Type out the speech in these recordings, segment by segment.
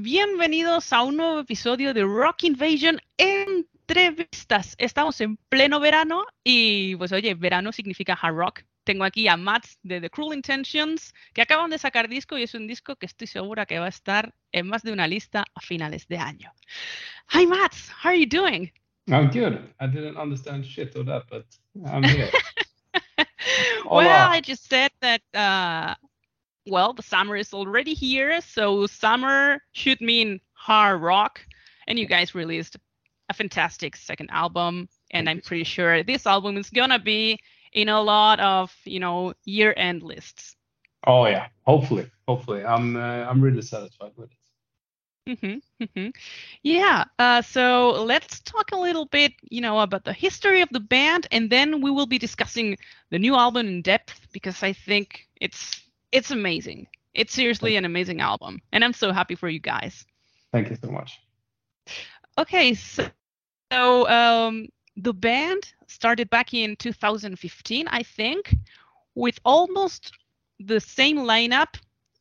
bienvenidos a un nuevo episodio de Rock Invasion Entrevistas. Estamos en pleno verano y pues oye, verano significa hard rock. Tengo aquí a Mats de The Cruel Intentions que acaban de sacar disco y es un disco que estoy segura que va a estar en más de una lista a finales de año. Hi Mats, how are you doing? I'm good. I didn't understand shit of that, but I'm here. well, I just said that uh, well, the summer is already here, so summer should mean hard rock. And you guys released a fantastic second album, and I'm pretty sure this album is gonna be in a lot of you know year-end lists. Oh yeah, hopefully, hopefully, I'm uh, I'm really satisfied with it. Mm-hmm, mm-hmm. Yeah. Uh, so let's talk a little bit, you know, about the history of the band, and then we will be discussing the new album in depth because I think it's it's amazing. It's seriously an amazing album, and I'm so happy for you guys. Thank you so much. Okay, so, so um, the band started back in 2015, I think, with almost the same lineup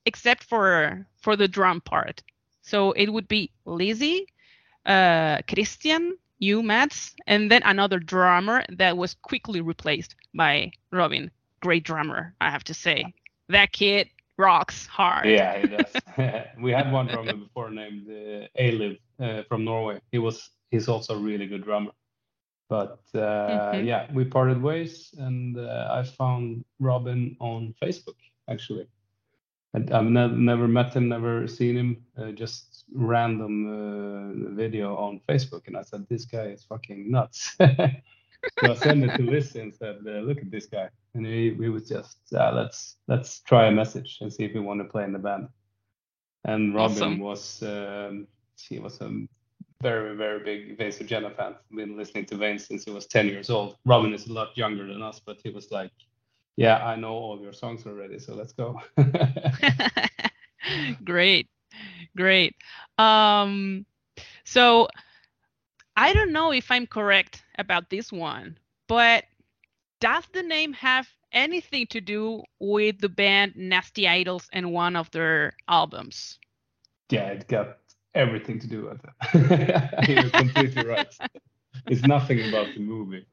except for for the drum part. So it would be Lizzie, uh, Christian, you, Mats, and then another drummer that was quickly replaced by Robin. Great drummer, I have to say that kid rocks hard. Yeah, he does. we had one drummer before named uh, Aliv uh, from Norway. He was he's also a really good drummer. But uh, mm-hmm. yeah, we parted ways, and uh, I found Robin on Facebook actually. And I've ne- never met him, never seen him, uh, just random uh, video on Facebook, and I said, "This guy is fucking nuts." so I sent it to Liz and said, uh, "Look at this guy," and he, we was just uh, let's let's try a message and see if we want to play in the band. And Robin awesome. was um, he was a very very big Jenna fan. Been listening to Vains since he was 10 years old. Robin is a lot younger than us, but he was like, "Yeah, I know all your songs already, so let's go." great, great. Um, so I don't know if I'm correct about this one, but does the name have anything to do with the band Nasty Idols and one of their albums? Yeah, it got everything to do with it. You're completely right. It's nothing about the movie.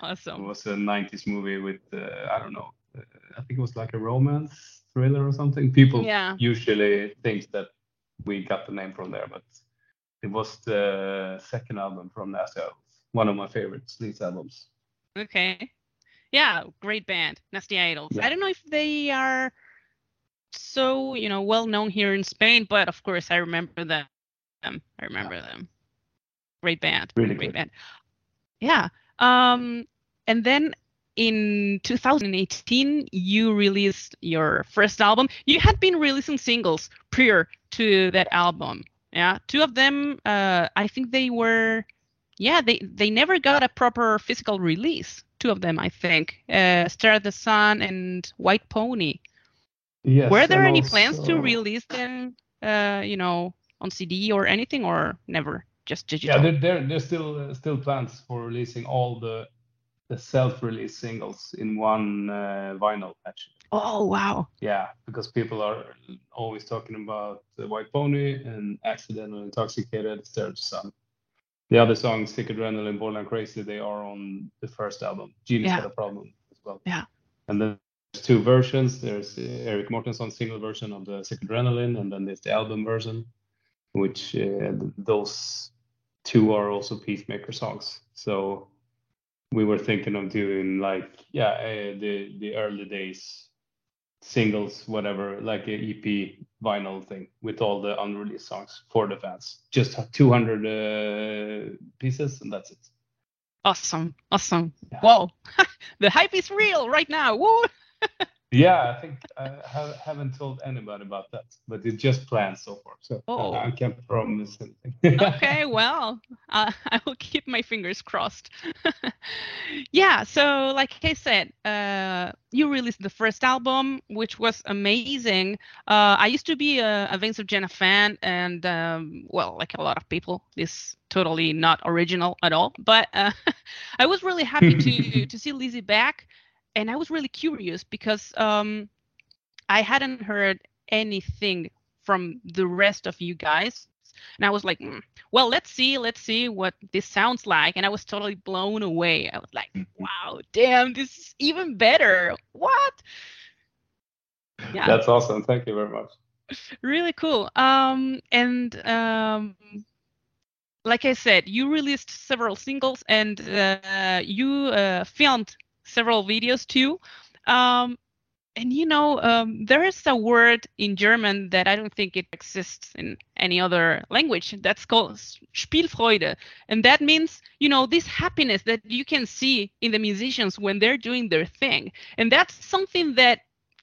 Awesome. It was a 90s movie with, uh, I don't know, uh, I think it was like a romance thriller or something. People yeah. usually think that we got the name from there, but it was the second album from Nasty Idols, one of my favorite Sleaze albums. Okay. Yeah, great band, Nasty Idols. Yeah. I don't know if they are so, you know, well known here in Spain, but of course I remember them. I remember yeah. them. Great band. Really great good. band. Yeah. Um and then in 2018 you released your first album. You had been releasing singles prior to that album. Yeah, two of them. Uh, I think they were. Yeah, they they never got a proper physical release. Two of them, I think. Uh, Stare at the Sun and White Pony. Yes. Were there any also... plans to release them? Uh, you know, on CD or anything, or never? Just digital. Yeah, there there there's still uh, still plans for releasing all the the self-release singles in one uh, vinyl actually. Oh wow! Yeah, because people are always talking about the White Pony and Accidental Intoxicated, Stare at the Sun. The other songs, Sick Adrenaline, Borderline Crazy, they are on the first album. Genius yeah. had a problem as well. Yeah. And then there's two versions. There's Erik Mårtensson's single version of the Sick Adrenaline, and then there's the album version, which uh, those two are also Peacemaker songs. So we were thinking of doing like yeah uh, the the early days singles, whatever, like a EP vinyl thing with all the unreleased songs for the fans. Just 200 uh, pieces, and that's it. Awesome, awesome. Yeah. Whoa, the hype is real right now. Woo! yeah, I think I haven't told anybody about that, but it's just planned so far. So oh. I, can't promise anything. okay, well, uh, I will keep my fingers crossed. yeah, so like I said, uh, you released the first album, which was amazing. Uh, I used to be a, Vains of Jenna fan, and um, well, like a lot of people, this totally not original at all. But uh, I was really happy to to see Lizzie back and I was really curious because um, I hadn't heard anything from the rest of you guys. And I was like, mm, well, let's see, let's see what this sounds like. And I was totally blown away. I was like, wow, damn, this is even better. What? Yeah. That's awesome. Thank you very much. Really cool. Um, and um, like I said, you released several singles and uh, you uh, filmed several videos too. Um, and you know, um, there is a word in German that I don't think it exists in any other language. That's called Spielfreude, and that means you know this happiness that you can see in the musicians when they're doing their thing, and that's something that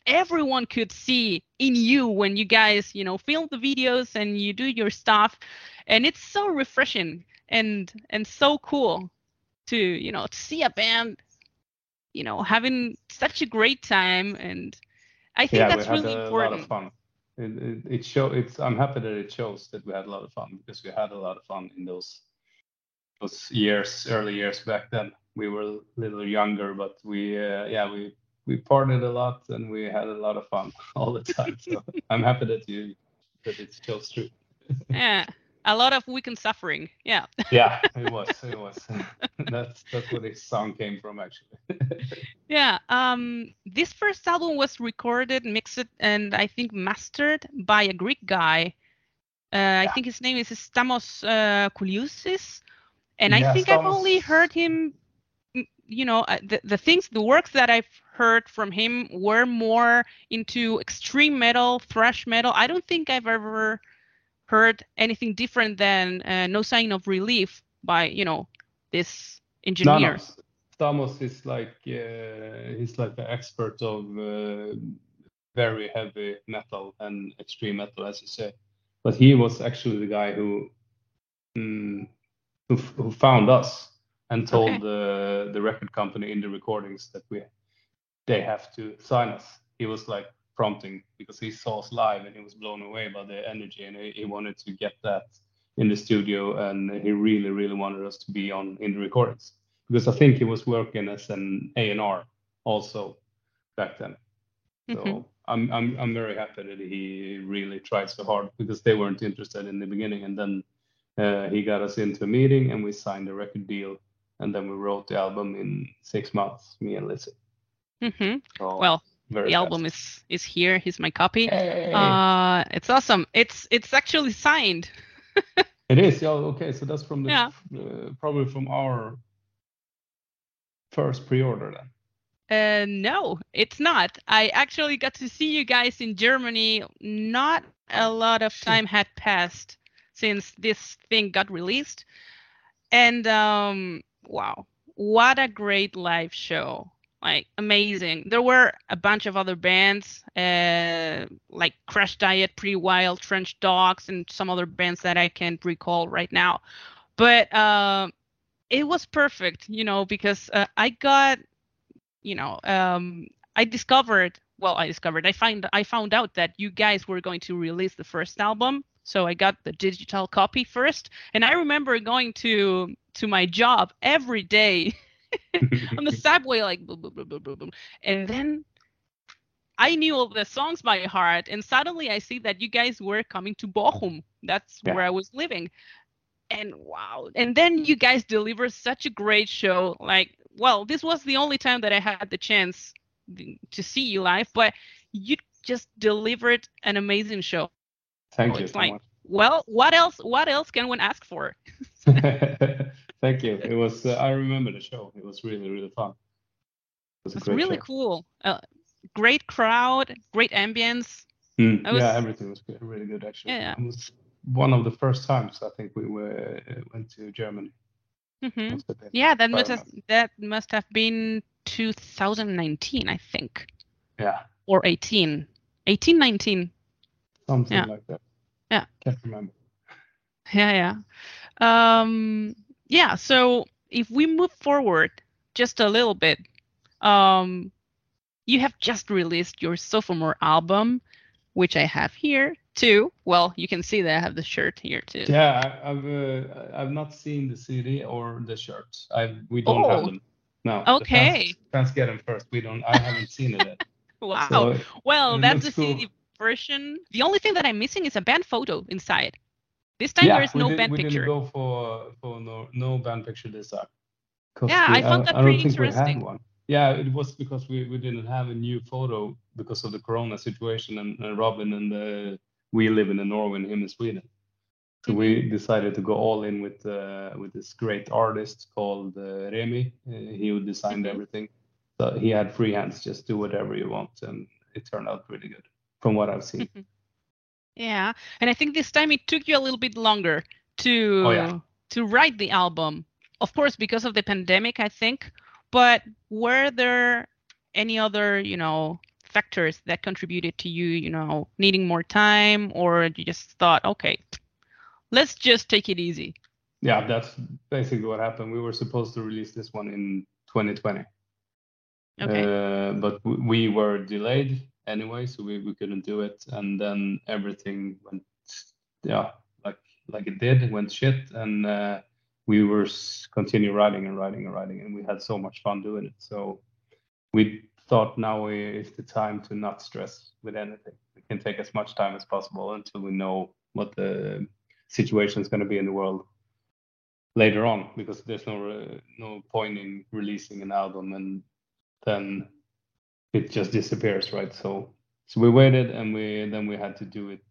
everyone could see in you when you guys you know film the videos and you do your stuff, and it's so refreshing and and so cool to you know to see a band you know having such a great time and i think yeah, that's really important a lot of fun. It, it, it show it's i'm happy that it shows that we had a lot of fun because we had a lot of fun in those those years early years back then. We were a little younger but we uh, yeah we we partied a lot and we had a lot of fun all the time. So i'm happy that you that it shows true yeah a lot of weekend suffering. Yeah. yeah, it was. It was. that's that's where this song came from, actually. yeah. Um. This first album was recorded, mixed, and I think mastered by a Greek guy. Uh, yeah. I think his name is Stamos uh, Koliousis, and yeah, I think Stamos... I've only heard him. You know, uh, the the things, the works that I've heard from him were more into extreme metal, thrash metal. I don't think I've ever heard anything different than uh, no sign of relief by you know this engineer. No, no. is like uh, he's like the expert of uh, very heavy metal and extreme metal, as you say. But he was actually the guy who mm, who, who, found us and told okay. the the record company in the recordings that we they have to sign us. He was like, prompting because he saw us live and he was blown away by the energy and he, he wanted to get that in the studio and he really really wanted us to be on in the recordings because I think he was working as an A&R also back then. Mm-hmm. So I'm I'm I'm very happy that he really tried so hard because they weren't interested in the beginning and then uh, he got us into a meeting and we signed a record deal and then we wrote the album in six months, me and Lizzie. Mm-hmm. So, well, very the fast. album is is here. Here's my copy. Hey. Uh, it's awesome. It's it's actually signed. it is. Yeah. Okay. So that's from the yeah. uh, probably from our first pre-order then. Uh, no, it's not. I actually got to see you guys in Germany. Not a lot of time had passed since this thing got released, and um, wow, what a great live show! Like amazing. There were a bunch of other bands, uh, like Crash Diet, Pretty Wild, Trench Dogs, and some other bands that I can't recall right now. But uh, it was perfect, you know, because uh, I got, you know, um, I discovered. Well, I discovered. I find I found out that you guys were going to release the first album, so I got the digital copy first. And I remember going to to my job every day. on the subway, like boom, boom, boom, boom, boom, boom. and then I knew all the songs by heart, and suddenly I see that you guys were coming to Bochum. That's yeah. where I was living, and wow! And then you guys deliver such a great show. Like, well, this was the only time that I had the chance to see you live, but you just delivered an amazing show. Thank so you. It's so like, much. well, what else? What else can one ask for? Thank you. It was. Uh, I remember the show. It was really really fun. It was, really show. cool. Uh, great crowd, great ambience. Mm, was, yeah, everything was good, really good actually. Yeah. It was one of the first times I think we were uh, went to Germany. Mm-hmm. Yeah, that must have, that must have been 2019, I think. Yeah. Or 18, 18, 19. Something yeah. like that. Yeah. Can't remember. Yeah, yeah. Um, yeah, so if we move forward just a little bit, um, you have just released your sophomore album, which I have here too. Well, you can see that I have the shirt here too. Yeah, I've uh, I've not seen the CD or the shirt. I we don't oh. have them. No. Okay. Fans, fans, get them first. We don't. I haven't seen it yet. wow. So well, that's the cool. CD version. The only thing that I'm missing is a band photo inside. This time yeah, there is we no did, band we picture. didn't go for for no no band picture this time. 'Cause Yeah, we- I found that I don't pretty think we interesting. had one. Yeah, it was because we, we didn't have a new photo because of the Corona situation, and, and Robin and uh, we live in Norway and him in Sweden. So we Mm-hmm. decided to go all in with uh, with this great artist called uh, Remy. Uh, he who designed Mhm. everything. So he had free hands, just do whatever you want, and it turned out really good from what I've seen. Yeah, and I think this time it took you a little bit longer to Oh, yeah. to write the album. Of course, because of the pandemic, I think. But were there any other, you know, factors that contributed to you, you know, needing more time, or you just thought, okay, let's just take it easy? Yeah, that's basically what happened. We were supposed to release this one in 2020. Okay. Uh, but we were delayed anyway, so we, we couldn't do it. And then everything went, yeah, like like it did, went shit. And uh, we were continue writing and writing and writing, and we had so much fun doing it. So we thought now is the time to not stress with anything. We can take as much time as possible until we know what the situation is going to be in the world later on, because there's no uh, no point in releasing an album and then it just disappears, right? So so we waited and we then we had to do it.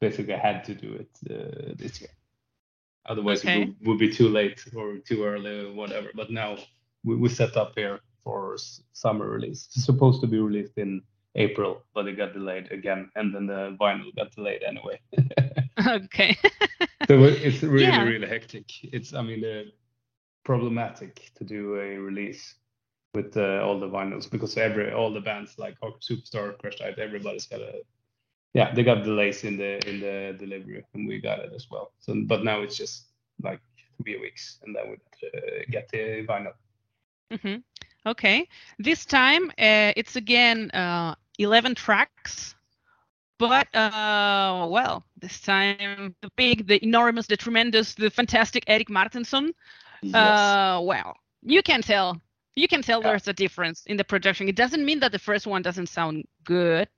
Basically, had to do it uh, this year. Otherwise, Okay. it would, would be too late or too early or whatever. But now we, we set up here for s- summer release. It's supposed to be released in April, but it got delayed again, and then the vinyl got delayed anyway. okay. so it's really Yeah. really hectic. It's I mean uh, problematic to do a release with uh, all the vinyls because every all the bands like Hardcore Superstar, Crash Diet, everybody's got a yeah they got delays in the in the delivery and we got it as well. So but now it's just like three weeks and then we uh, get the vinyl. Mm-hmm. Okay. This time uh, it's again uh, 11 tracks, but uh, well, this time the big, the enormous, the tremendous, the fantastic Erik Mårtensson. Yes. Uh, well, you can tell. You can tell Yeah. there's a difference in the production. It doesn't mean that the first one doesn't sound good.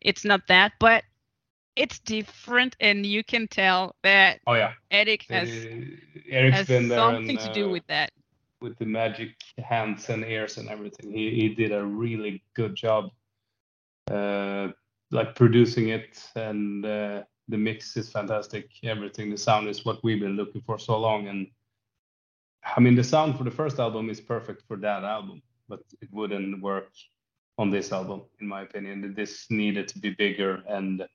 It's not that, but it's different, and you can tell that oh yeah. Eric has Uh, Eric's has been there something and, to do uh, with that. with the magic hands and ears and everything. He he did a really good job, uh, like producing it, and uh, the mix is fantastic. Everything, the sound is what we've been looking for so long, and I mean the sound for the first album is perfect for that album, but it wouldn't work on this album, in my opinion. This needed to be bigger and.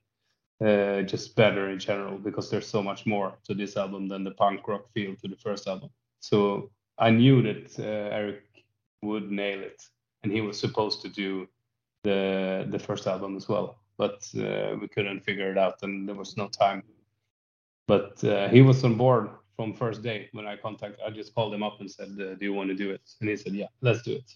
Uh, just better in general because there's so much more to this album than the punk rock feel to the first album. So I knew that uh, Eric would nail it, and he was supposed to do the the first album as well, but uh, we couldn't figure it out, and there was no time. But uh, he was on board from first day when I contacted. I just called him up and said, uh, "Do you want to do it?" And he said, "Yeah, let's do it."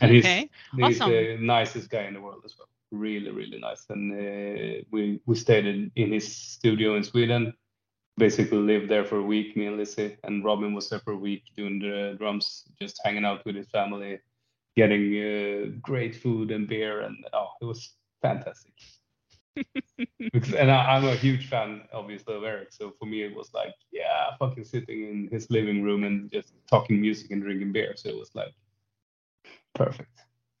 And Okay, he's he's awesome. the nicest guy in the world as well. Really, really nice. And uh, we we stayed in, in his studio in Sweden basically lived there for a week, me and Lizzie, and Robin was there for a week doing the drums, just hanging out with his family, getting uh, great food and beer, and oh, it was fantastic. Because, and I, I'm a huge fan, obviously, of Eric, so for me it was like, yeah, fucking sitting in his living room and just talking music and drinking beer, so it was like perfect.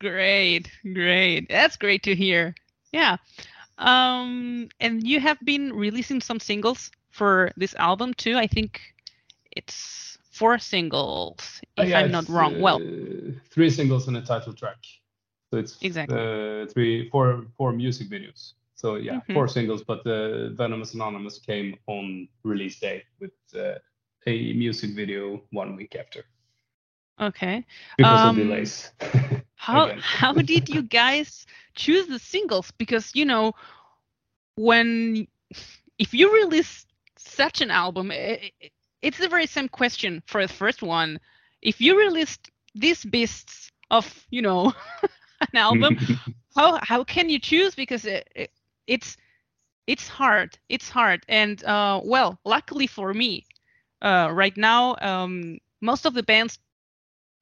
Great, great. That's great to hear. Yeah. Um, and you have been releasing some singles for this album too. I think it's four singles, if yeah, I'm not wrong. well, uh, three singles and a title track. So it's Exactly. uh, three, four, four music videos. So yeah, Mhm. four singles, but uh, Venomous Anonymous came on release day with uh, a music video one week after okay. because Um, of delays. How how did you guys choose the singles? Because you know, when if you release such an album, i i- it's the very same question for the first one. If you released these beasts of you know an album, how how can you choose? Because it, it, it's it's hard. It's hard. And uh, well, luckily for me, uh, right now, um, most of the bands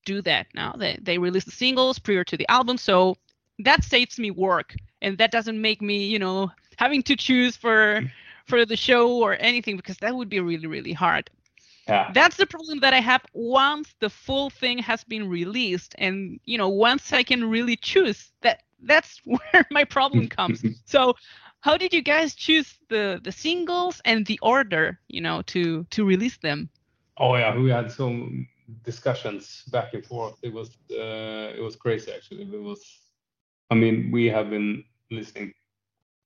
do that now. They they release the singles prior to the album, so that saves me work. and that doesn't make me you know having to choose for for the show or anything because that would be really really hard yeah. that's the problem that i have once the full thing has been released and you know once i can really choose that that's where my problem comes. So how did you guys choose the the singles and the order you know to to release them? Oh yeah we had some discussions back and forth. It was uh, it was crazy actually. It was i mean we have been listening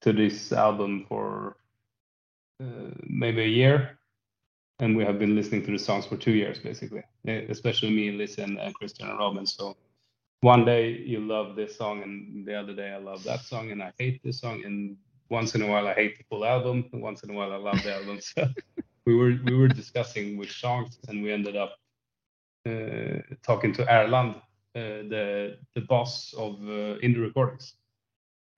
to this album for uh, maybe a year and we have been listening to the songs for two years basically. Especially me Liz and uh, christian and robin so one day you love this song and the other day i love that song and i hate this song and once in a while I hate the full album, and once in a while I love the album. So we were we were discussing which songs, and we ended up uh, talking to Erland, uh, the the boss of uh, Indie Recordings.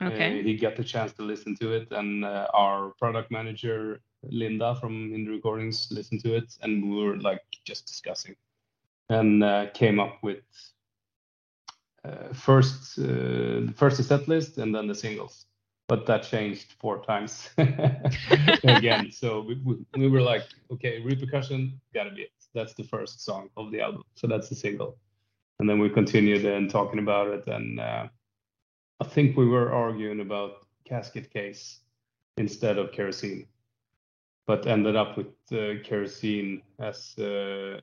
Okay. Uh, he got the chance to listen to it, and uh, our product manager Linda from Indie Recordings listened to it, and we were like just discussing, and uh, came up with first the first set list and then the singles but that changed four times again. so we, we, we, were like, okay, repercussion gotta be it. That's the first song of the album, so that's the single. And then we continued and talking about it, and uh, I think we were arguing about casket case instead of kerosene, but ended up with uh, kerosene as. Uh,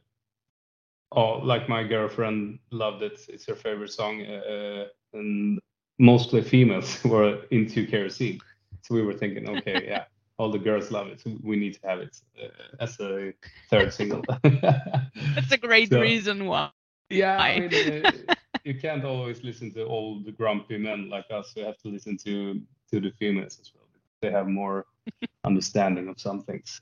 oh, like my girlfriend loved it. It's her favorite song, uh, uh, and mostly females were into kerosene. So we were thinking, okay, yeah, all the girls love it. So we need to have it uh, as a third single. That's a great so, reason why. Yeah, I mean, uh, you can't always listen to all the grumpy men like us. You have to listen to to the females as well. They have more understanding of some things.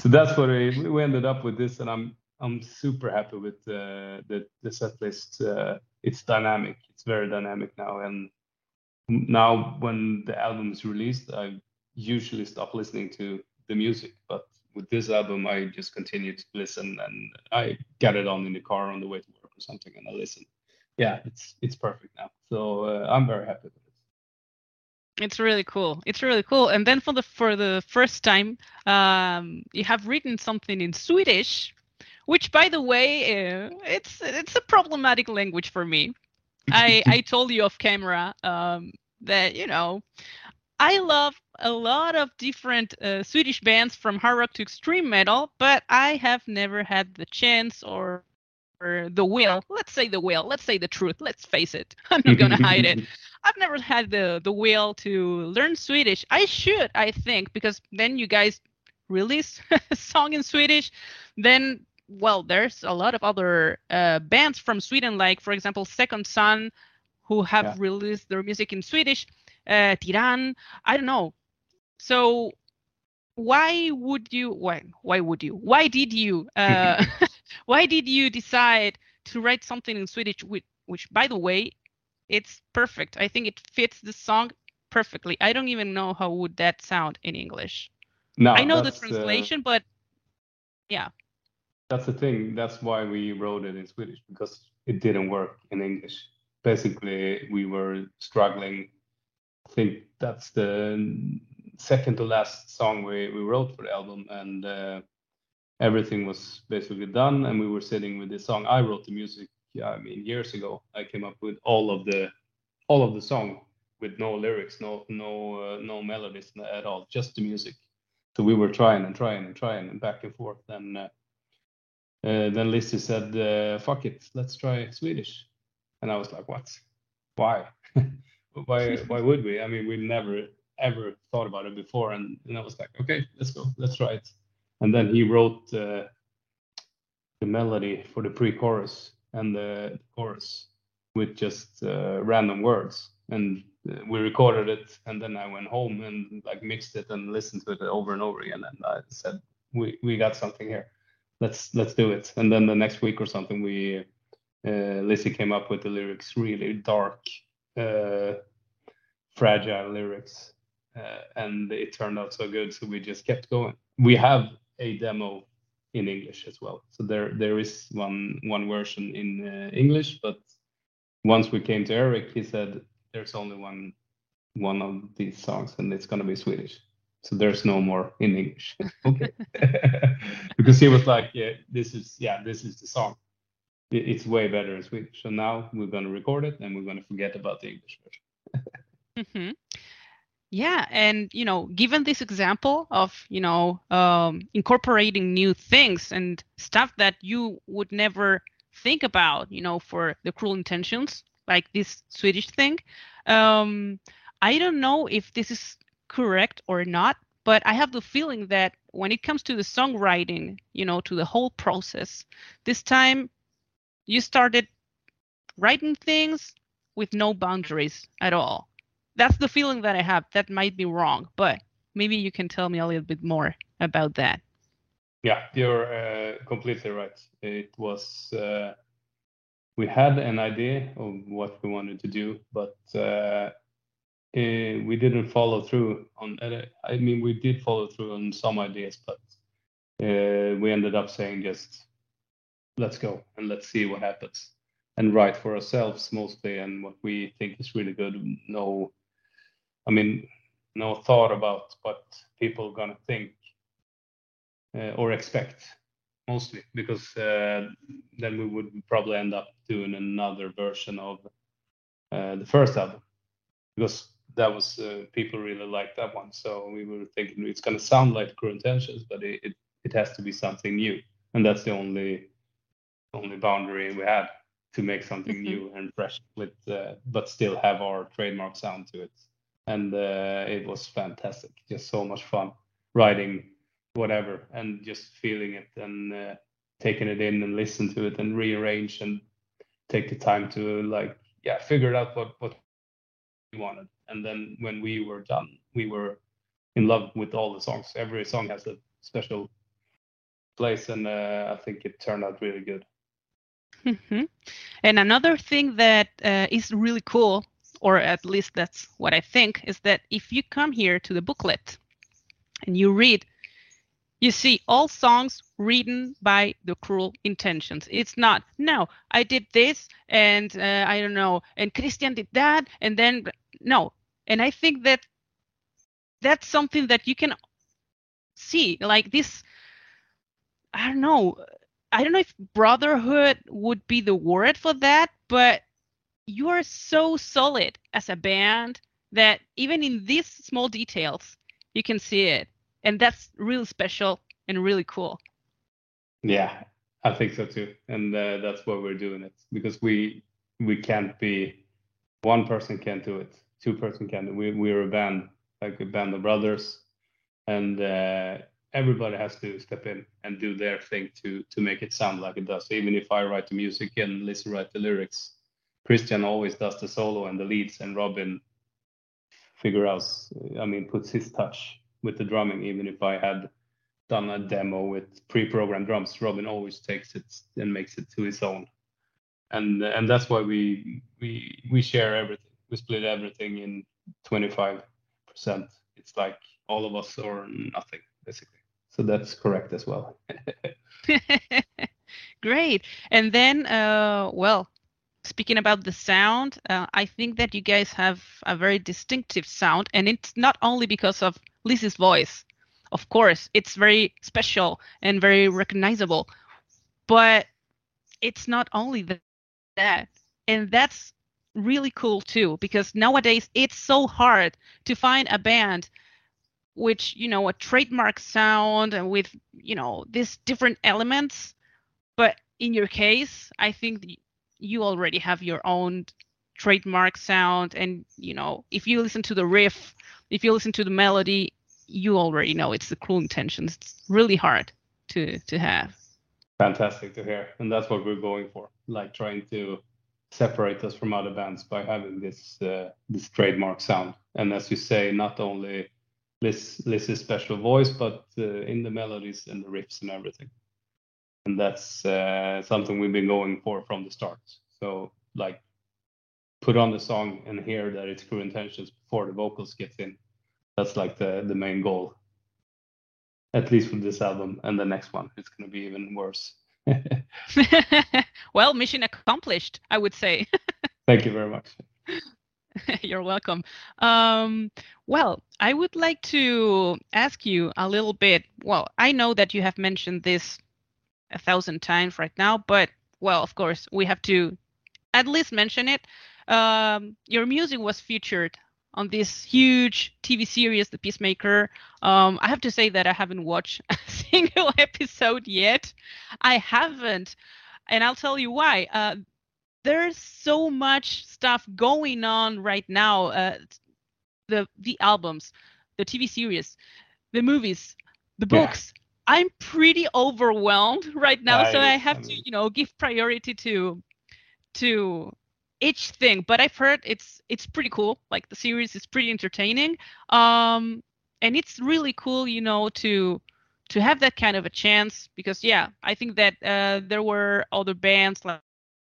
so that's what we, we ended up with this, and I'm I'm super happy with uh, the the set list. Uh, it's dynamic. It's very dynamic now, and now when the album is released, I usually stop listening to the music. But with this album, I just continue to listen, and I get it on in the car on the way to work or something, and I listen. Yeah, it's it's perfect now. So uh, I'm very happy with it. It's really cool. It's really cool. And then for the for the first time, um, you have written something in Swedish which by the way uh, it's it's a problematic language for me. I i told you off camera um, that you know i love a lot of different uh, swedish bands from hard rock to extreme metal but i have never had the chance or or the will. Let's say the will. Let's say the truth. Let's face it. I'm not gonna hide it. I've never had the the will to learn swedish. I should i think because then you guys release a song in swedish then well, there's a lot of other uh, bands from Sweden, like for example, Second Sun, who have yeah. released their music in Swedish. Uh, Tiran, I don't know. So why would you? Why? Why would you? Why did you? Uh, why did you decide to write something in Swedish? Which, which, by the way, it's perfect. I think it fits the song perfectly. I don't even know how would that sound in English. No, I know the uh, translation, uh... but yeah that's the thing. That's why we wrote it in Swedish because it didn't work in English. Basically, we were struggling. I think that's the second to last song we, we wrote for the album, and uh, everything was basically done. And we were sitting with this song. I wrote the music. Yeah, I mean, years ago, I came up with all of the all of the song with no lyrics, no no uh, no melodies at all, just the music. So we were trying and trying and trying and back and forth, and uh, uh, then Lizzie said, uh, "Fuck it, let's try Swedish," and I was like, "What? Why? why? Why would we? I mean, we never ever thought about it before." And, and I was like, "Okay, let's go, let's try it." And then he wrote uh, the melody for the pre-chorus and the chorus with just uh, random words, and uh, we recorded it. And then I went home and like mixed it and listened to it over and over again, and I said, "We we got something here." Let's let's do it. And then the next week or something, we uh, Lizzie came up with the lyrics, really dark, uh, fragile lyrics, uh, and it turned out so good. So we just kept going. We have a demo in English as well. So there there is one one version in uh, English, but once we came to Eric, he said, there's only one one of these songs, and it's gonna be Swedish. So there's no more in English. okay, because he was like, yeah, this is yeah, this is the song. It's way better in Swedish. So now we're gonna record it, and we're gonna forget about the English version. mm-hmm. Yeah, and you know, given this example of you know um, incorporating new things and stuff that you would never think about, you know, for the cruel intentions, like this Swedish thing, um, I don't know if this is correct or not, but I have the feeling that when it comes to the songwriting, you know, to the whole process, this time you started writing things with no boundaries at all that's the feeling that I have. That might be wrong, but maybe you can tell me a little bit more about that. Yeah, you're uh, completely right. It was uh, we had an idea of what we wanted to do, but uh, eh, we didn't follow through on. Uh, I mean, we did follow through on some ideas, but uh, we ended up saying just let's go and let's see what happens and write for ourselves mostly and what we think is really good. No I mean, no thought about what people are gonna think uh, or expect mostly because uh, then we would probably end up doing another version of uh, the first album because that was uh, people really liked that one so we were thinking it's going to sound like Cruel Intentions but it, it, it has to be something new and that's the only only boundary we had to make something mm-hmm. new and fresh with uh, but still have our trademark sound to it and uh, it was fantastic. Just so much fun writing whatever and just feeling it and uh, taking it in and listen to it and rearrange and take the time to like yeah figure out what what wanted. And then when we were done, we were in love with all the songs. Every song has a special place, and uh, I think it turned out really good. Mm-hmm. And another thing that uh, is really cool or at least that's what I think, is that if you come here to the booklet and you read, you see all songs written by the cruel intentions. It's not, no, I did this and uh, I don't know, and Christian did that, and then, no. And I think that that's something that you can see, like this, I don't know, I don't know if brotherhood would be the word for that, but you are so solid as a band that even in these small details you can see it. And that's really special and really cool. Yeah i think so too. And uh, that's why we're doing it because we we can't be one person can't do it two person can't we, we're a band like a band of brothers and uh, everybody has to step in and do their thing to to make it sound like it does even if i write the music and listen write the lyrics Christian always does the solo and the leads, and Robin figure out, I mean, puts his touch with the drumming. Even if I had done a demo with pre-programmed drums, Robin always takes it and makes it to his own. And and that's why we we we share everything. We split everything in 25%. It's like all of us or nothing, basically. So that's correct as well. Great. And then, uh, well, speaking about the sound, uh, I think that you guys have a very distinctive sound, and it's not only because of Lizzie's voice. Of course, it's very special and very recognizable, but it's not only that, and that's really cool too because nowadays it's so hard to find a band which you know a trademark sound and with you know these different elements. But in your case i think you already have your own trademark sound and you know if you listen to the riff if you listen to the melody you already know it's the cruel intentions. It's really hard to to have. Fantastic to hear and that's what we're going for like trying to separate us from other bands by having this uh, this trademark sound and as you say not only Liz Liz's special voice but uh, in the melodies and the riffs and everything and that's uh, something we've been going for from the start. So like put on the song and hear that it's Cruel Intentions before the vocals gets in. That's like the the main goal. At least with this album and the next one, it's gonna be even worse. well, mission accomplished, I would say. Thank you very much. You're welcome. Um, well, I would like to ask you a little bit. Well, I know that you have mentioned this a thousand times right now, but well, of course, we have to at least mention it. Um, your music was featured on this huge TV series, The Peacemaker. Um, I have to say that I haven't watched a single episode yet. I haven't, and I'll tell you why. Uh, there's so much stuff going on right now. Uh, the the albums, the TV series, the movies, the books. Yeah. I'm pretty overwhelmed right now, I, so I have mean, to, you know, give priority to to each thing. But I've heard it's it's pretty cool. Like the series is pretty entertaining. Um, and it's really cool, you know, to to have that kind of a chance because yeah, I think that uh, there were other bands like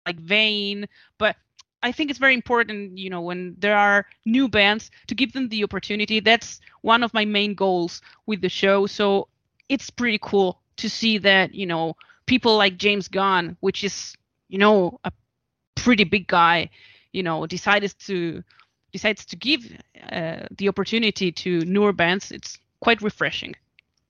like Vain, but I think it's very important, you know, when there are new bands to give them the opportunity. That's one of my main goals with the show. So it's pretty cool to see that, you know, people like James Gunn, which is, you know, a pretty big guy, you know, decides to decides to give uh, the opportunity to newer bands. It's quite refreshing.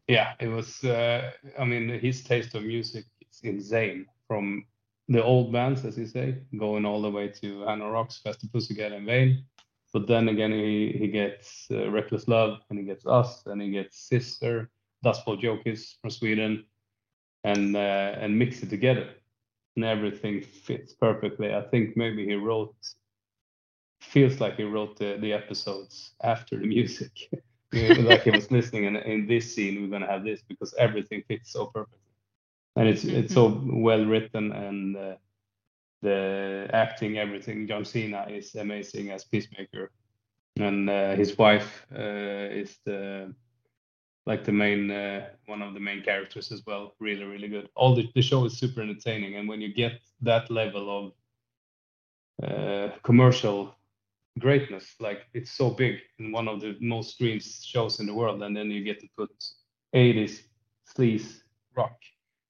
Yeah, it was. Uh, I mean, his taste of music is insane. From the old bands, as you say, going all the way to Hanoi Rocks, Faster Pussycat, and Vain. But then again, he he gets uh, Reckless Love, and he gets us, and he gets Sister, Dust Bowl Jokies from Sweden, and uh, and mix it together, and everything fits perfectly. I think maybe he wrote, feels like he wrote the the episodes after the music. like he was listening, and in this scene we're gonna have this because everything fits so perfectly and it's it's so mm-hmm. well written and uh, the acting everything john cena is amazing as peacemaker and uh, his wife uh, is the like the main uh, one of the main characters as well really really good all the, the show is super entertaining and when you get that level of uh, commercial greatness like it's so big and one of the most streamed shows in the world and then you get to put 80s sleaze rock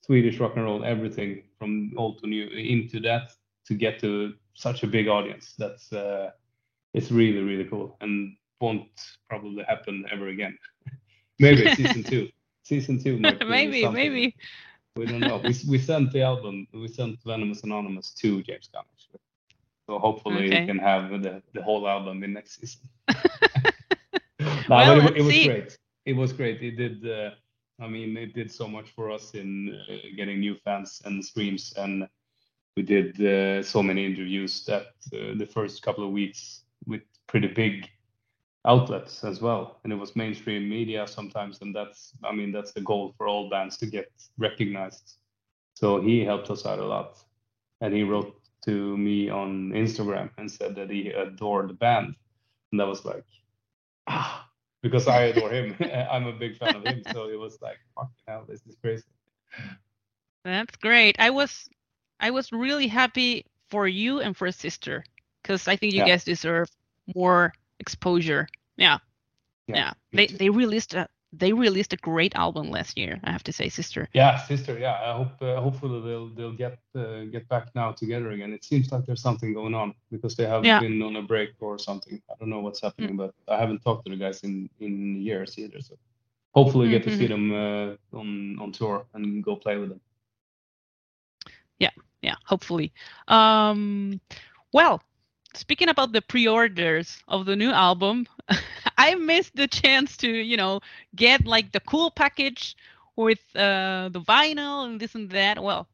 Swedish rock and roll, everything from old to new into that to get to such a big audience. That's uh, it's really really cool and won't probably happen ever again. maybe season two. Season two maybe maybe. We don't know. we we sent the album. We sent Venomous Anonymous to James Gunn actually. So hopefully okay. we can have the, the whole album in next season. no, well, it, it, was see. great. It was great. It did. Uh, I mean, it did so much for us in uh, getting new fans and streams, and we did uh, so many interviews that uh, the first couple of weeks with pretty big outlets as well, and it was mainstream media sometimes, and that's, I mean, that's the goal for all bands to get recognized. So he helped us out a lot, and he wrote to me on Instagram and said that he adored the band, and that was like, ah because I adore him. I'm a big fan of him, so it was like, fucking hell, this is crazy. That's great. I was, I was really happy for you and for sister because I think you yeah. guys deserve more exposure. Yeah, yeah. yeah. They they released a they released a great album last year. I have to say, Sister. Yeah, Sister. Yeah, I hope uh, hopefully they'll they'll get uh, get back now together again. It seems like there's something going on because they have yeah. been on a break or something. I don't know what's happening, mm. but I haven't talked to the guys in in years either. So hopefully mm-hmm. get to see mm-hmm. them uh, on on tour and go play with them. Yeah, yeah, hopefully. Um, well, speaking about the pre-orders of the new album, I missed the chance to, you know, get like the cool package with uh, the vinyl and this and that. Well,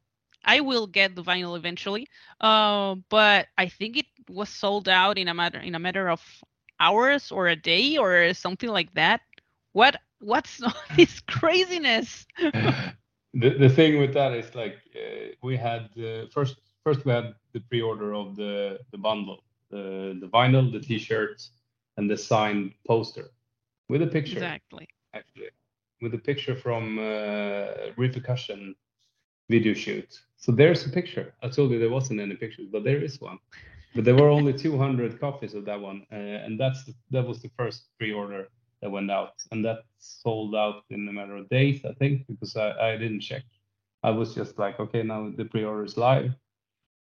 I will get the vinyl eventually, uh, but I think it was sold out in a matter in a matter of hours or a day or something like that. What what's this craziness? the the thing with that is like uh, we had uh, first first we had the pre-order of the the bundle the the vinyl, the T-shirt, and the signed poster with a picture. Exactly. Actually, with a picture from uh, repercussion video shoot. So there's a picture. I told you there wasn't any pictures, but there is one. But there were only 200 copies of that one, uh, and that's the, that was the first pre-order that went out, and that sold out in a matter of days, I think, because I, I didn't check. I was just like, okay, now the pre-order is live,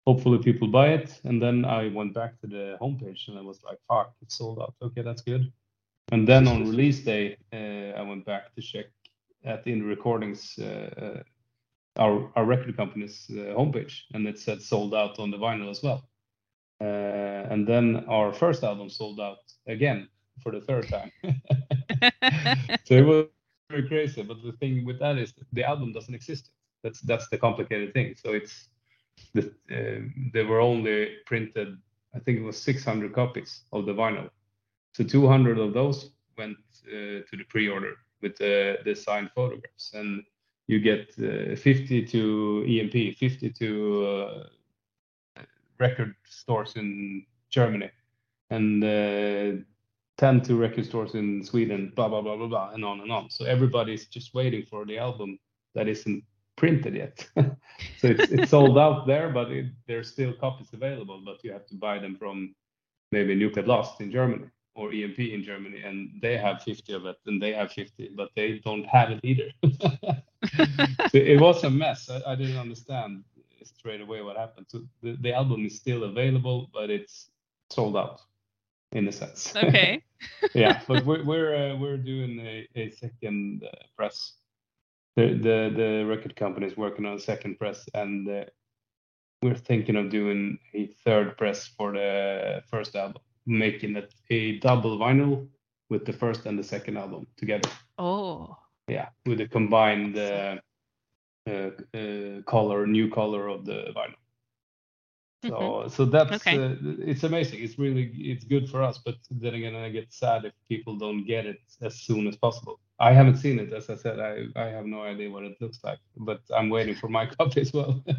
hopefully people buy it. And then I went back to the homepage and I was like, fuck, it's sold out. Okay, that's good. And then on release day, uh, I went back to check at the recordings uh, uh, our our record company's uh, homepage, and it said sold out on the vinyl as well. Uh, and then our first album sold out again for the third time. so it was very crazy. But the thing with that is the album doesn't exist. That's that's the complicated thing. So it's the, uh, they were only printed. I think it was 600 copies of the vinyl. So 200 of those went uh, to the pre-order with the, the signed photographs, and you get uh, 50 to EMP, 50 to uh, record stores in Germany, and uh, 10 to record stores in Sweden, blah, blah, blah, blah, blah, and on and on. So everybody's just waiting for the album that isn't printed yet. so it's, it's sold out there, but it, there's still copies available, but you have to buy them from maybe Nuclear Blast in Germany or EMP in Germany, and they have 50 of it, and they have 50, but they don't have it either. so it was a mess. I, I, didn't understand straight away what happened. So the, the album is still available, but it's sold out in a sense. Okay. yeah, but we're we're uh, we're doing a, a second uh, press. The, the the record company is working on a second press, and uh, we're thinking of doing a third press for the first album making it a double vinyl with the first and the second album together. Oh. Yeah, with a combined uh, uh, uh, color, new color of the vinyl. So, mm-hmm. so that's okay. Uh, it's amazing. It's really it's good for us, but then again, I get sad if people don't get it as soon as possible. I haven't seen it, as I said. I I have no idea what it looks like, but I'm waiting for my copy as well.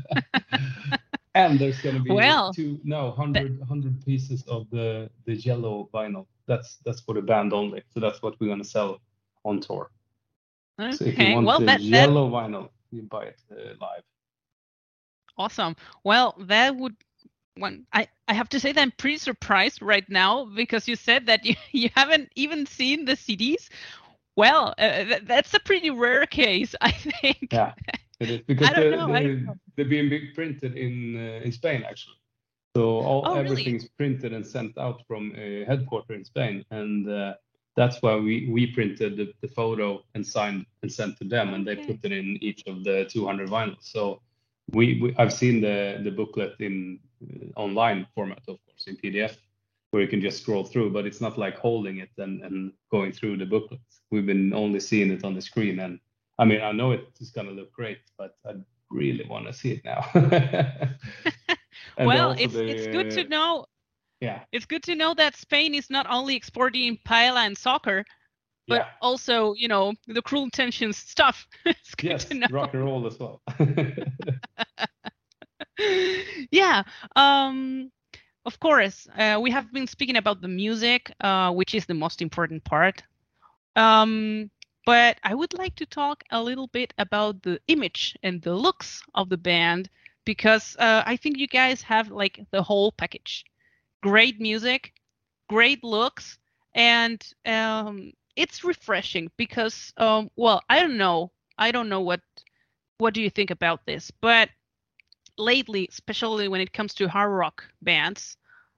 and there's going to be well, two no 100 100 pieces of the the yellow vinyl that's that's for the band only so that's what we're going to sell on tour okay. so if you want well, the that, yellow that... vinyl you buy it uh, live awesome well that would one I, I have to say that i'm pretty surprised right now because you said that you, you haven't even seen the cds well uh, th- that's a pretty rare case i think yeah it is because the, they're being printed in uh, in Spain actually. So all oh, everything's really? printed and sent out from a headquarter in Spain, and uh, that's why we we printed the, the, photo and signed and sent to them, and they put it in each of the 200 vinyls. So we, we I've seen the the booklet in uh, online format, of course, in PDF, where you can just scroll through, but it's not like holding it and and going through the booklet. We've been only seeing it on the screen, and I mean I know it's gonna look great, but I really want to see it now. well, it's the, it's good to know. Yeah. It's good to know that Spain is not only exporting paella and soccer, but yeah. also, you know, the cruel intentions stuff. it's good yes, to know. rock and roll as well. yeah. Um of course, uh, we have been speaking about the music, uh, which is the most important part. Um, but I would like to talk a little bit about the image and the looks of the band because uh, I think you guys have like the whole package. Great music, great looks, and um, it's refreshing because, um, well, I don't know, I don't know what what do you think about this, but lately, especially when it comes to hard rock bands,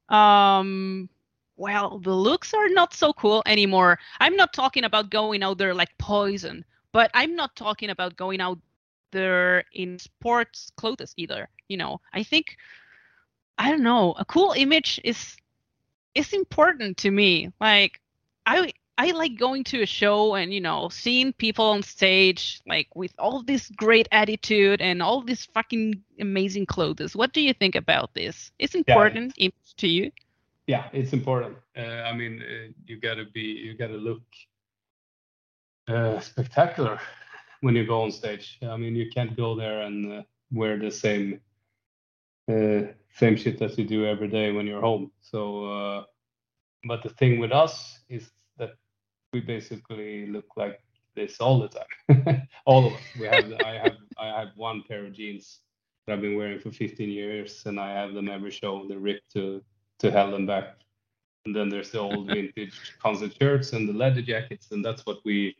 um, well, the looks are not so cool anymore. I'm not talking about going out there like poison, but I'm not talking about going out there in sports clothes either. You know, I think I don't know, a cool image is is important to me. Like I I like going to a show and you know seeing people on stage like with all this great attitude and all this fucking amazing clothes. What do you think about this? It's important yeah. to you yeah, it's important. Uh, I mean, uh, you gotta be, you gotta look uh, spectacular when you go on stage. I mean, you can't go there and uh, wear the same uh, same shit as you do every day when you're home. So, uh, but the thing with us is that we basically look like this all the time. all of us. We have. I have. I have one pair of jeans that I've been wearing for 15 years, and I have them every show. They're ripped to to hell and back. And then there's the old vintage concert shirts and the leather jackets, and that's what we.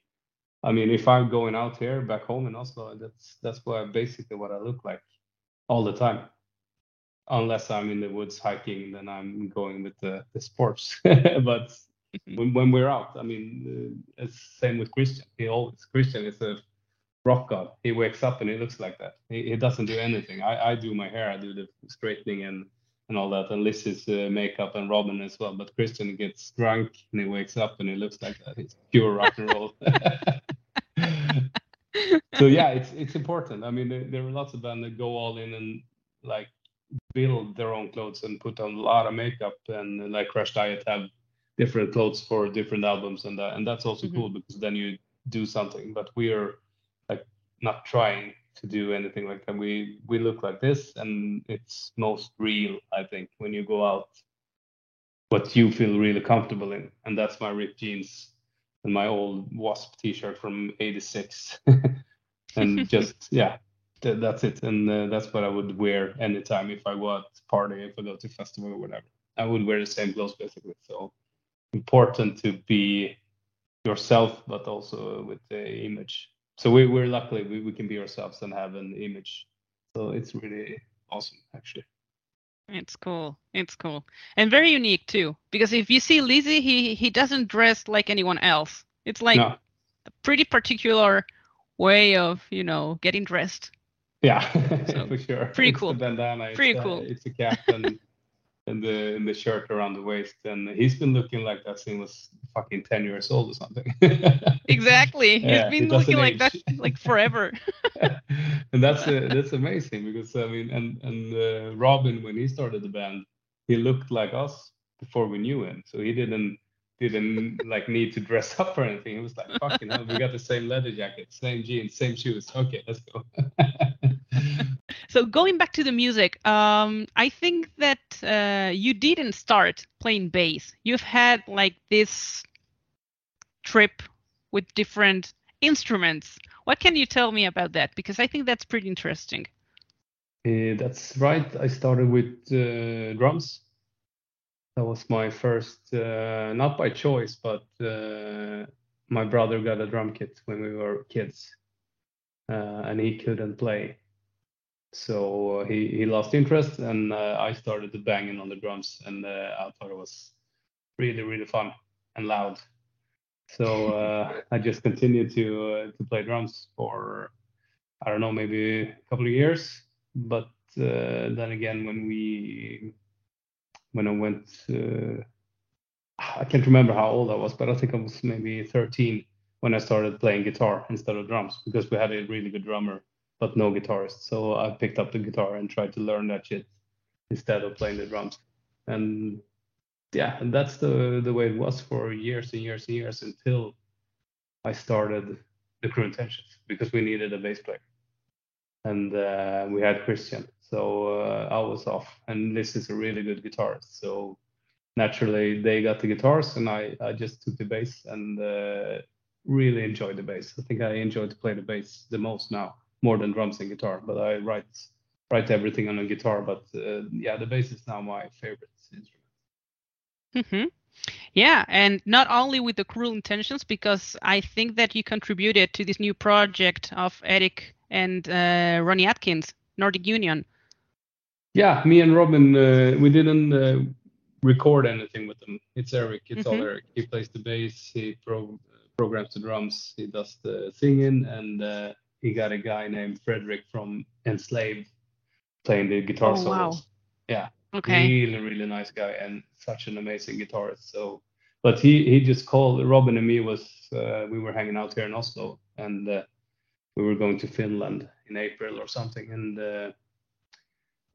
I mean, if I'm going out here back home in Oslo, that's that's what basically what I look like all the time. unless I'm in the woods hiking, then I'm going with the, the sports. but when, when we're out, I mean, uh, it's same with Christian. He always Christian is a rock god. He wakes up and he looks like that. He, he doesn't do anything. I, I do my hair, I do the straightening and and all that, and Lizzie's uh, makeup and Robin as well. But Christian gets drunk and he wakes up and he looks like that. He's pure rock and roll. so yeah, it's it's important. I mean, there, there are lots of bands that go all in and like build their own clothes and put on a lot of makeup and like Crash Diet have different clothes for different albums and that, and that's also mm-hmm. cool because then you do something. But we are like not trying to do anything like that. We we look like this, and it's most real, I think, when you go out. What you feel really comfortable in, and that's my ripped jeans and my old Wasp T-shirt from '86, and just yeah, th- that's it, and uh, that's what I would wear anytime if I go out party, if I go to festival or whatever. I would wear the same clothes basically. So important to be yourself, but also with the image. So we, we're luckily we, we can be ourselves and have an image. So it's really awesome actually. It's cool. It's cool. And very unique too because if you see lizzie he he doesn't dress like anyone else. It's like no. a pretty particular way of you know getting dressed. Yeah so, for sure. pretty cool. it's bandana, pretty it's, cool. uh, it's a cap and and the and the shirt around the waist and he's been looking like that since he was fucking 10 years old or something exactly yeah, he's been looking like that like forever and that's uh, that's amazing because i mean and and uh, robin when he started the band he looked like us before we knew him so he didn't didn't like need to dress up or anything. He was like, fucking hell, we got the same leather jacket, same jeans, same shoes. Okay, let's go. So going back to the music, um, I think that uh, you didn't start playing bass. You've had like this trip with different instruments. What can you tell me about that? Because I think that's pretty interesting. Uh, that's right. I started with uh, drums. That was my first, uh, not by choice, but uh, my brother got a drum kit when we were kids, uh, and he couldn't play so uh, he, he lost interest, and uh, I started banging on the drums, and uh, I thought it was really really fun and loud. So uh, I just continued to uh, to play drums for I don't know maybe a couple of years, but uh, then again when we when I went I can't remember how old I was, but I think I was maybe 13 when I started playing guitar instead of drums because we had a really good drummer but no guitarist. So I picked up the guitar and tried to learn that shit instead of playing the drums. And yeah, and that's the the way it was for years and years and years until I started the Cruel Intentions because we needed a bass player, and uh, we had Christian. So uh, I was off, and this is a really good guitarist. So naturally, they got the guitars, and I I just took the bass and uh, really enjoyed the bass. I think I enjoyed to play the bass the most now more than drums and guitar. But I write write everything on a guitar. But uh, yeah, the bass is now my favorite instrument. Mm-hmm. Yeah, and not only with the cruel intentions, because I think that you contributed to this new project of Erik and uh, Ronnie Atkins, Nordic Union. Yeah, me and Robin, uh, we didn't uh, record anything with them. It's Erik. It's mm-hmm. all Erik. He plays the bass. He pro- programs the drums. He does the singing, and uh, he got a guy named Frederick from Enslaved playing the guitar oh, solos. Wow. Yeah. Okay. Really, really nice guy and such an amazing guitarist. So, but he he just called Robin and me was uh, we were hanging out here in Oslo and uh, we were going to Finland in April or something and uh,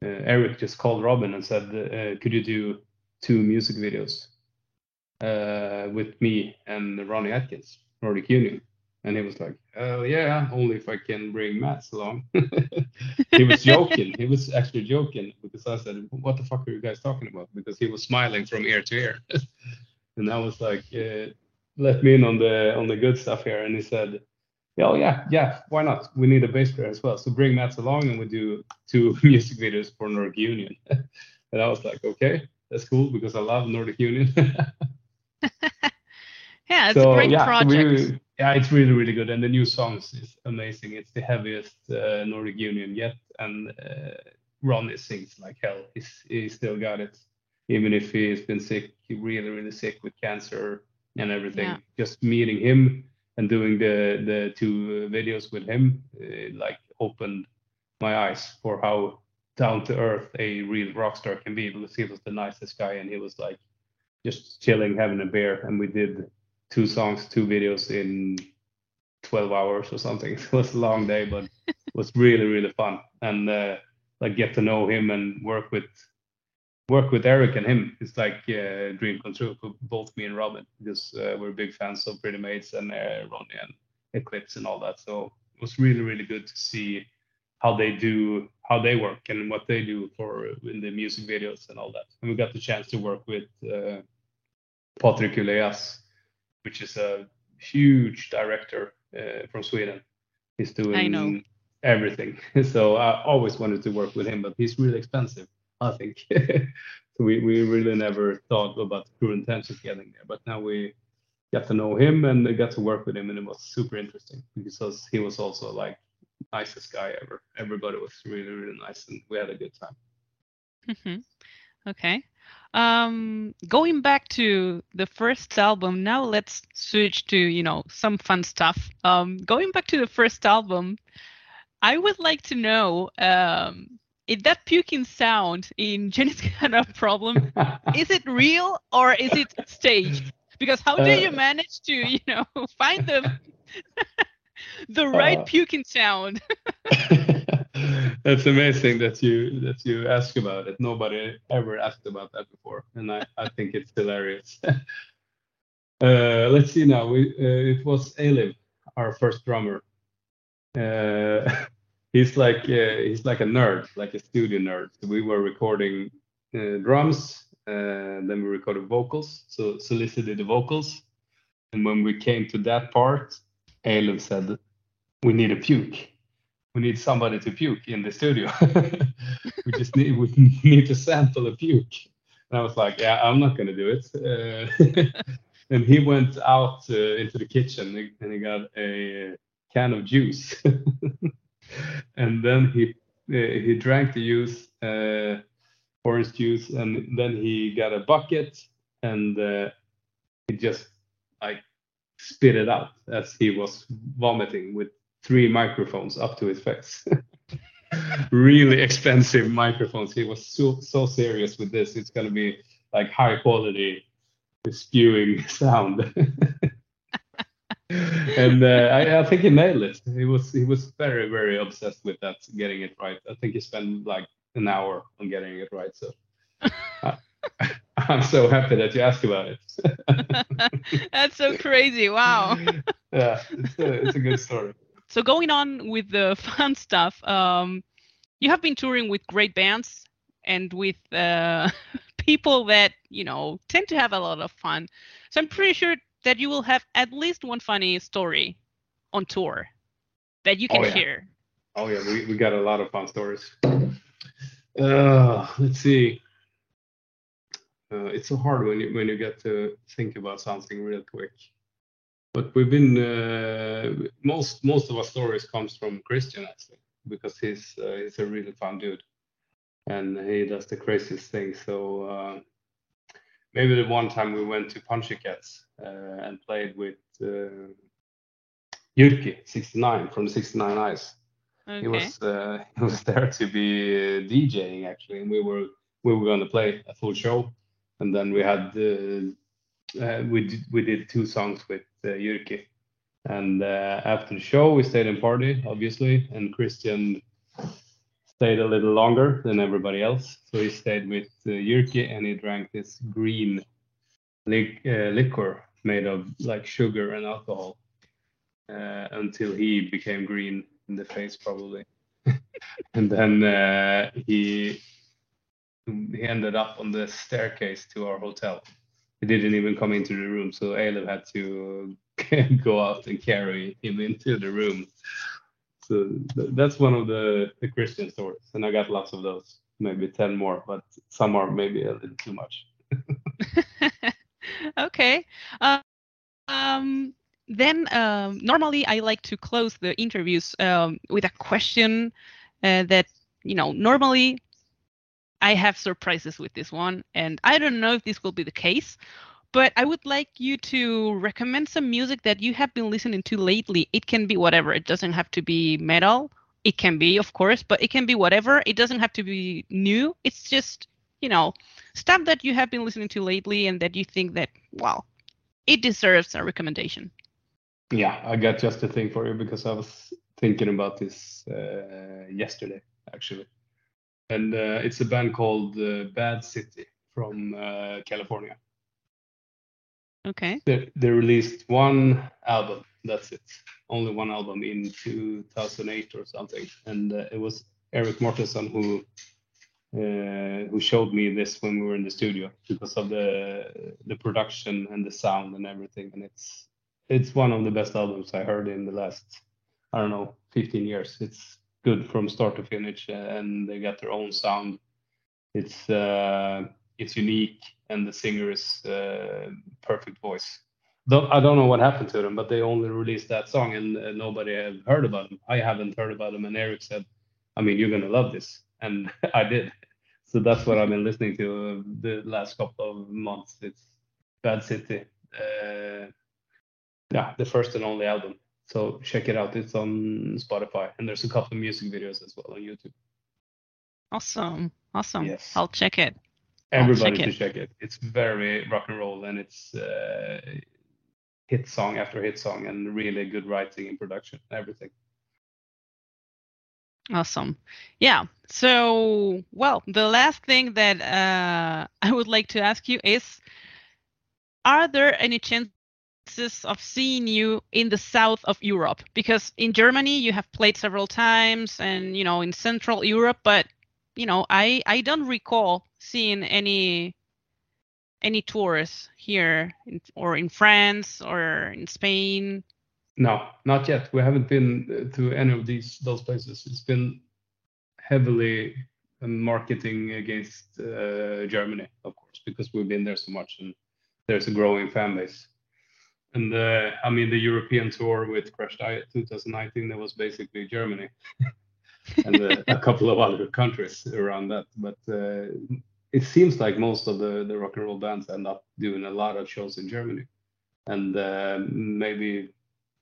uh Erik just called Robin and said, uh, "Could you do two music videos uh, with me and Ronnie Atkins, Nordic Union?" And he was like, "Oh yeah, only if I can bring Mats along." he was joking. he was actually joking because I said, "What the fuck are you guys talking about?" Because he was smiling from ear to ear, and I was like, uh, "Let me in on the on the good stuff here." And he said, "Oh yeah, yeah, why not? We need a bass player as well. So bring Mats along, and we do two music videos for Nordic Union." and I was like, "Okay, that's cool because I love Nordic Union." yeah, it's so, a great yeah, project. We, yeah, it's really really good, and the new songs is amazing. It's the heaviest uh, Nordic Union yet, and uh, Ronnie sings like hell. He's he still got it, even if he's been sick, really really sick with cancer and everything. Yeah. Just meeting him and doing the the two videos with him, uh, like opened my eyes for how down to earth a real rock star can be because he was the nicest guy and he was like just chilling, having a beer, and we did two songs, two videos in 12 hours or something. It was a long day, but it was really really fun and uh, like get to know him and work with work with Erik and him. It's like a dream come true for both me and Robin because uh, we're big fans of Pretty Maids and uh, Ronnie and Eclipse and all that. So it was really really good to see how they do how they work and what they do for in the music videos and all that. And we got the chance to work with uh, Patric Ullaeus, which is a huge director uh, from Sweden. He's doing I know. everything. so I always wanted to work with him, but he's really expensive, I think. so we, we really never thought about Cruel Intentions getting there. But now we got to know him and got to work with him, and it was super interesting because he was also like nicest guy ever. Everybody was really, really nice, and we had a good time. hmm Okay. Um, going back to the first album, now let's switch to, you know, some fun stuff. Um, going back to the first album, I would like to know um, if that puking sound in Jenny's Got a Problem, is it real or is it staged? Because how do you Uh, manage to, you know, find the the right Uh, puking sound? That's amazing that you that you ask about it. Nobody ever asked about that before, and I, I think it's hilarious. uh, let's see now. We uh, it was Aliv, our first drummer. Uh, he's like uh, he's like a nerd, like a studio nerd. So we were recording uh, drums, then we recorded vocals. So solicited the vocals, and when we came to that part, Aliv said, "We need a puke." We need somebody to puke in the studio. we just need we need to sample a puke. And I was like, yeah, I'm not gonna do it. Uh, and he went out uh, into the kitchen and he got a can of juice. and then he uh, he drank the juice, uh, orange juice, and then he got a bucket and uh, he just like spit it out as he was vomiting with three microphones up to his face. really expensive microphones. He was so so serious with this. It's gonna be like high quality spewing sound. and uh, I, I think he nailed it. He was he was very very obsessed with that, getting it right. I think he spent like an hour on getting it right. So I, I'm so happy that you asked about it. That's so crazy. Wow. yeah, it's a, it's a good story. So going on with the fun stuff, um, you have been touring with great bands and with uh, people that you know tend to have a lot of fun. So I'm pretty sure that you will have at least one funny story on tour that you can Oh, yeah. share. Oh yeah, we, we got a lot of fun stories. Uh, let's see. Uh, it's so hard when you when you get to think about something real quick. But we've been uh, most most of our stories comes from Christian actually because he's uh, he's a really fun dude and he does the craziest things. So uh, maybe the one time we went to Punchy Cats uh, and played with uh, Jyrki 69 from 69 Eyes Okay. he was uh, he was there to be uh, DJing actually, and we were we were going to play a full show, and then we had uh, we did, we did two songs with uh, and uh, after the show we stayed and party obviously, and Christian stayed a little longer than everybody else, so he stayed with uh, and he drank this green li- uh, liquor made of like sugar and alcohol uh, until he became green in the face probably. And then uh, he he ended up on the staircase to our hotel he didn't even come into the room so Alef had to go out and carry him into the room. So th- that's one of the the christian stories and i got lots of those. Maybe 10 more but some are maybe a little too much. Okay. Uh, um, then um, normally I like to close the interviews um, with a question uh, that you know normally I have surprises with this one, and I don't know if this will be the case, but I would like you to recommend some music that you have been listening to lately. It can be whatever. It doesn't have to be metal. It can be, of course, but it can be whatever. It doesn't have to be new. It's just, you know, stuff that you have been listening to lately and that you think that, well, it deserves a recommendation. Yeah, I got just a thing for you because I was thinking about this uh, yesterday, actually. And uh, it's a band called uh, Bad City from uh, California. Okay. They, they released one album. That's it. Only one album in 2008 or something. And uh, it was Erik Mårtensson who uh, who showed me this when we were in the studio because of the the production and the sound and everything. And it's it's one of the best albums I heard in the last I don't know 15 years. It's good from start to finish, and they got their own sound. It's uh, it's unique, and the singer is uh, perfect voice. I don't know what happened to them, but they only released that song, and uh, nobody have heard about them. I haven't heard about them, and Erik said, "I mean, you're gonna love this," and I did. So that's what I've been listening to the last couple of months. It's Bad City. Uh, yeah, the first and only album. So check it out. It's on Spotify, and there's a couple of music videos as well on YouTube. Awesome, awesome. Yes. I'll check it. Everybody check should check it. It's very rock and roll, and it's uh, hit song after hit song, and really good writing and production, everything. Awesome. Yeah. So, well, the last thing that uh, I would like to ask you is Are there any chances of seeing you in the south of Europe? Because in Germany, you have played several times and, you know, in Central Europe, but, you know, I, I don't recall seeing any any tours here in, or in France or in Spain no, not yet. We haven't been uh, to any of these those places. It's been heavily um, marketing against uh, Germany, of course, because we've been there so much and there's a growing fan base. And uh, I mean, the European tour with Crash Diet 2019, that was basically Germany and uh, a couple of other countries around that. But uh, it seems like most of the, the rock and roll bands end up doing a lot of shows in Germany. And uh, maybe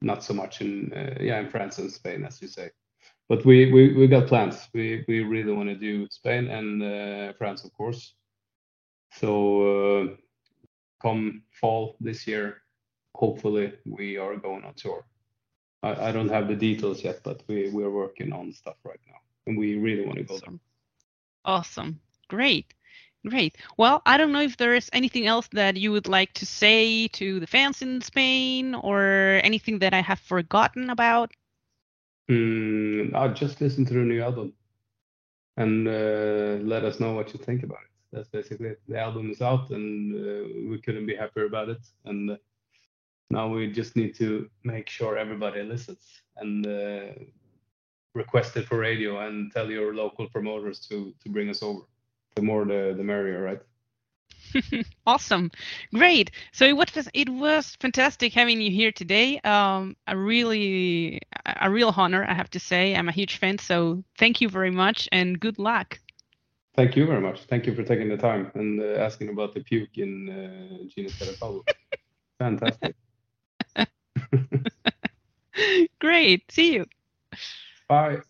not so much in uh, yeah in France and Spain as you say. But we we, we got plans. We we really want to do Spain and uh, France of course. So come fall this year, hopefully we are going on tour. I, I don't have the details yet, but we we're working on stuff right now, and we really want to go there. Awesome, great. Great. Well, I don't know if there is anything else that you would like to say to the fans in Spain or anything that I have forgotten about. Mm, I'll just listen to the new album and uh, let us know what you think about it. That's basically it. The album is out and uh, we couldn't be happier about it. And uh, now we just need to make sure everybody listens and uh, request it for radio and tell your local promoters to, to bring us over the more the, the merrier, right? awesome, great. So it was it was fantastic having you here today. Um, a really a real honor, I have to say. I'm a huge fan, so thank you very much and good luck. Thank you very much. Thank you for taking the time and uh, asking about the puke in uh, Gina Fantastic. Great. See you. Bye.